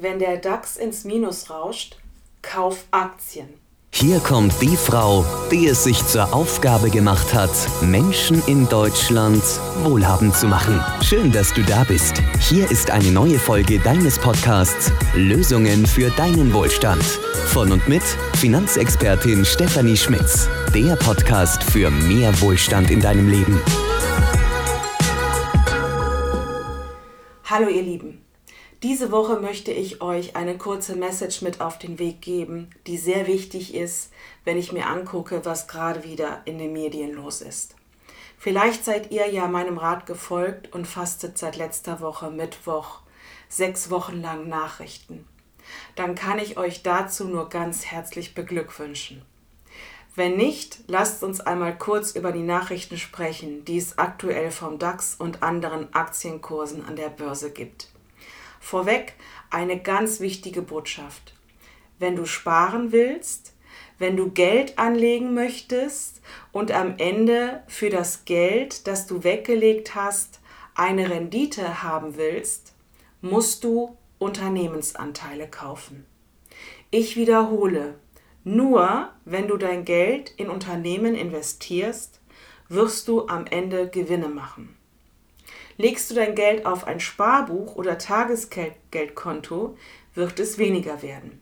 Wenn der DAX ins Minus rauscht, kauf Aktien. Hier kommt die Frau, die es sich zur Aufgabe gemacht hat, Menschen in Deutschland wohlhabend zu machen. Schön, dass du da bist. Hier ist eine neue Folge deines Podcasts Lösungen für deinen Wohlstand. Von und mit Finanzexpertin Stefanie Schmitz. Der Podcast für mehr Wohlstand in deinem Leben. Hallo ihr Lieben. Diese Woche möchte ich euch eine kurze Message mit auf den Weg geben, die sehr wichtig ist, wenn ich mir angucke, was gerade wieder in den Medien los ist. Vielleicht seid ihr ja meinem Rat gefolgt und fastet seit letzter Woche Mittwoch sechs Wochen lang Nachrichten. Dann kann ich euch dazu nur ganz herzlich beglückwünschen. Wenn nicht, lasst uns einmal kurz über die Nachrichten sprechen, die es aktuell vom DAX und anderen Aktienkursen an der Börse gibt. Vorweg eine ganz wichtige Botschaft. Wenn du sparen willst, wenn du Geld anlegen möchtest und am Ende für das Geld, das du weggelegt hast, eine Rendite haben willst, musst du Unternehmensanteile kaufen. Ich wiederhole, nur wenn du dein Geld in Unternehmen investierst, wirst du am Ende Gewinne machen. Legst du dein Geld auf ein Sparbuch oder Tagesgeldkonto, wird es weniger werden.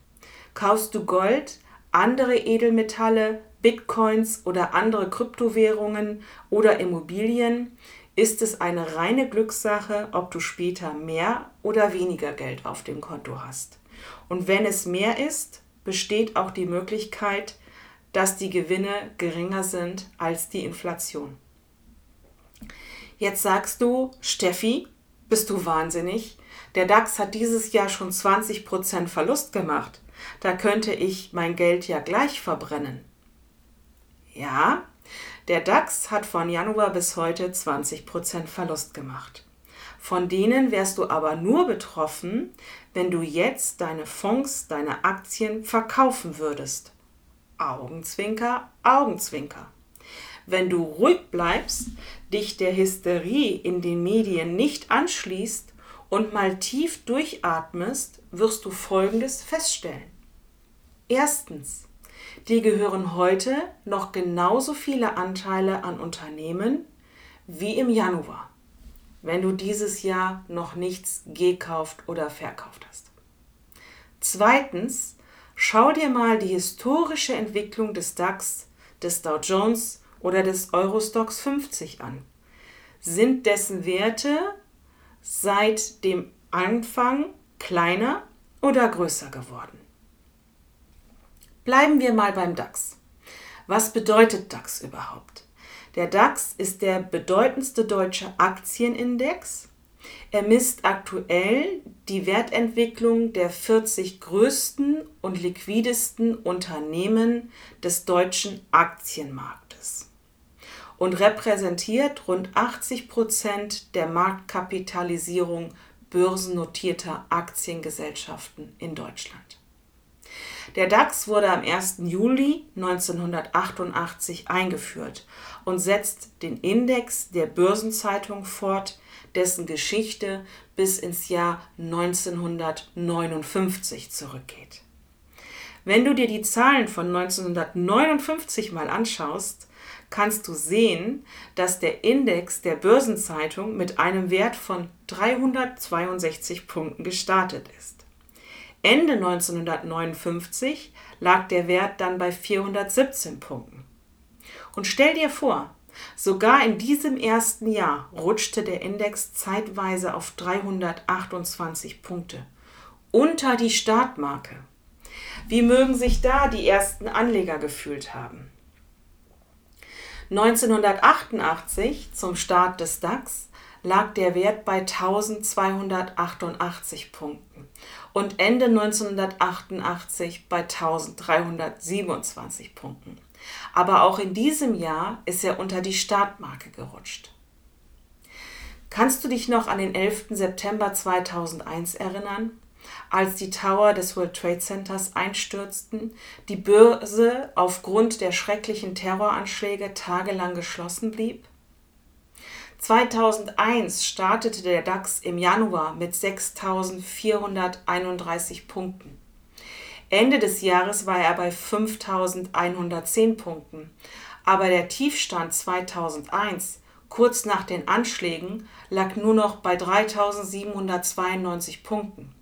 Kaufst du Gold, andere Edelmetalle, Bitcoins oder andere Kryptowährungen oder Immobilien, ist es eine reine Glückssache, ob du später mehr oder weniger Geld auf dem Konto hast. Und wenn es mehr ist, besteht auch die Möglichkeit, dass die Gewinne geringer sind als die Inflation. Jetzt sagst du, Steffi, bist du wahnsinnig? Der DAX hat dieses Jahr schon 20% Verlust gemacht. Da könnte ich mein Geld ja gleich verbrennen. Ja, der DAX hat von Januar bis heute 20% Verlust gemacht. Von denen wärst du aber nur betroffen, wenn du jetzt deine Fonds, deine Aktien verkaufen würdest. Augenzwinker, Augenzwinker. Wenn du ruhig bleibst, dich der Hysterie in den Medien nicht anschließt und mal tief durchatmest, wirst du Folgendes feststellen. Erstens, dir gehören heute noch genauso viele Anteile an Unternehmen wie im Januar, wenn du dieses Jahr noch nichts gekauft oder verkauft hast. Zweitens, schau dir mal die historische Entwicklung des DAX, des Dow Jones oder des Eurostox 50 an. Sind dessen Werte seit dem Anfang kleiner oder größer geworden? Bleiben wir mal beim DAX. Was bedeutet DAX überhaupt? Der DAX ist der bedeutendste deutsche Aktienindex. Er misst aktuell die Wertentwicklung der 40 größten und liquidesten Unternehmen des deutschen Aktienmarktes und repräsentiert rund 80 Prozent der Marktkapitalisierung börsennotierter Aktiengesellschaften in Deutschland. Der DAX wurde am 1. Juli 1988 eingeführt und setzt den Index der Börsenzeitung fort, dessen Geschichte bis ins Jahr 1959 zurückgeht. Wenn du dir die Zahlen von 1959 mal anschaust, kannst du sehen, dass der Index der Börsenzeitung mit einem Wert von 362 Punkten gestartet ist. Ende 1959 lag der Wert dann bei 417 Punkten. Und stell dir vor, sogar in diesem ersten Jahr rutschte der Index zeitweise auf 328 Punkte, unter die Startmarke. Wie mögen sich da die ersten Anleger gefühlt haben? 1988, zum Start des DAX, lag der Wert bei 1288 Punkten und Ende 1988 bei 1327 Punkten. Aber auch in diesem Jahr ist er unter die Startmarke gerutscht. Kannst du dich noch an den 11. September 2001 erinnern? Als die Tower des World Trade Centers einstürzten, die Börse aufgrund der schrecklichen Terroranschläge tagelang geschlossen blieb? 2001 startete der DAX im Januar mit 6.431 Punkten. Ende des Jahres war er bei 5.110 Punkten, aber der Tiefstand 2001, kurz nach den Anschlägen, lag nur noch bei 3.792 Punkten.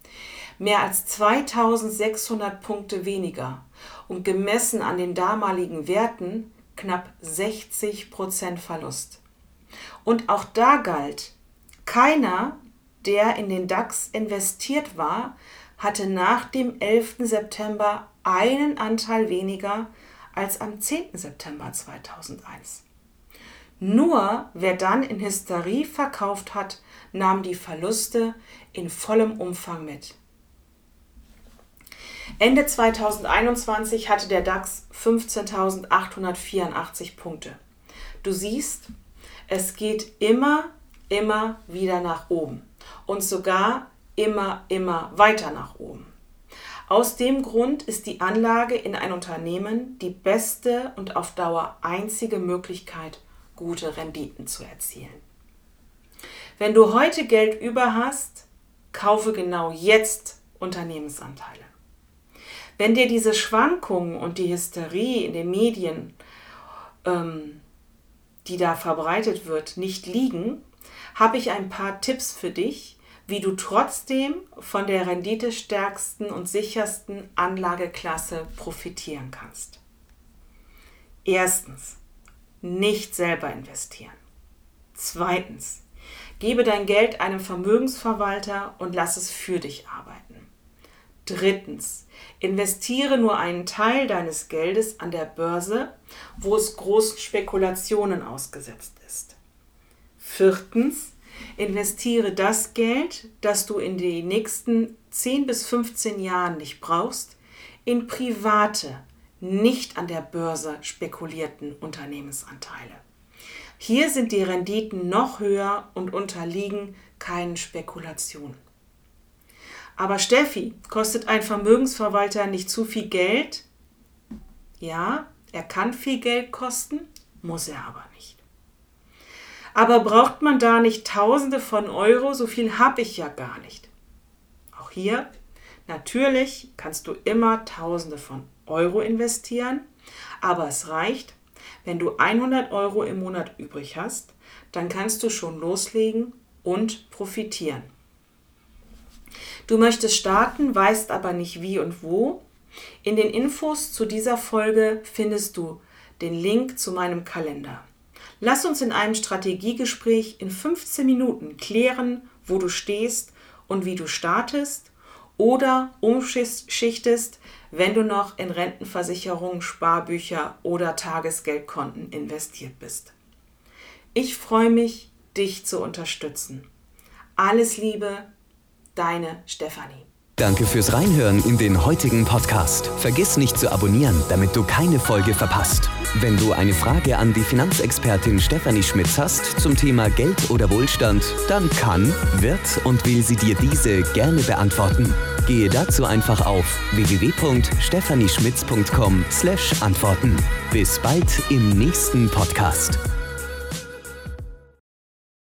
Mehr als 2.600 Punkte weniger und gemessen an den damaligen Werten knapp 60 Prozent Verlust. Und auch da galt, keiner, der in den DAX investiert war, hatte nach dem 11. September einen Anteil weniger als am 10. September 2001. Nur wer dann in Hysterie verkauft hat, nahm die Verluste in vollem Umfang mit. Ende 2021 hatte der DAX 15.884 Punkte. Du siehst, es geht immer, immer wieder nach oben und sogar immer, immer weiter nach oben. Aus dem Grund ist die Anlage in ein Unternehmen die beste und auf Dauer einzige Möglichkeit, gute Renditen zu erzielen. Wenn du heute Geld über hast, kaufe genau jetzt Unternehmensanteile. Wenn dir diese Schwankungen und die Hysterie in den Medien, ähm, die da verbreitet wird, nicht liegen, habe ich ein paar Tipps für dich, wie du trotzdem von der renditestärksten und sichersten Anlageklasse profitieren kannst. Erstens, nicht selber investieren. Zweitens, gebe dein Geld einem Vermögensverwalter und lass es für dich arbeiten. Drittens, investiere nur einen Teil deines Geldes an der Börse, wo es großen Spekulationen ausgesetzt ist. Viertens, Investiere das Geld, das du in den nächsten 10 bis 15 Jahren nicht brauchst, in private, nicht an der Börse spekulierten Unternehmensanteile. Hier sind die Renditen noch höher und unterliegen keinen Spekulationen. Aber Steffi, kostet ein Vermögensverwalter nicht zu viel Geld? Ja, er kann viel Geld kosten, muss er aber nicht. Aber braucht man da nicht Tausende von Euro? So viel habe ich ja gar nicht. Auch hier, natürlich kannst du immer Tausende von Euro investieren, aber es reicht, wenn du 100 Euro im Monat übrig hast, dann kannst du schon loslegen und profitieren. Du möchtest starten, weißt aber nicht wie und wo. In den Infos zu dieser Folge findest du den Link zu meinem Kalender. Lass uns in einem Strategiegespräch in 15 Minuten klären, wo du stehst und wie du startest oder umschichtest, wenn du noch in Rentenversicherungen, Sparbücher oder Tagesgeldkonten investiert bist. Ich freue mich, dich zu unterstützen. Alles Liebe, deine Stefanie. Danke fürs Reinhören in den heutigen Podcast. Vergiss nicht zu abonnieren, damit du keine Folge verpasst. Wenn du eine Frage an die Finanzexpertin Stefanie Schmitz hast zum Thema Geld oder Wohlstand, dann kann, wird und will sie dir diese gerne beantworten. Gehe dazu einfach auf www.stephanieschmitz.com/antworten. Bis bald im nächsten Podcast.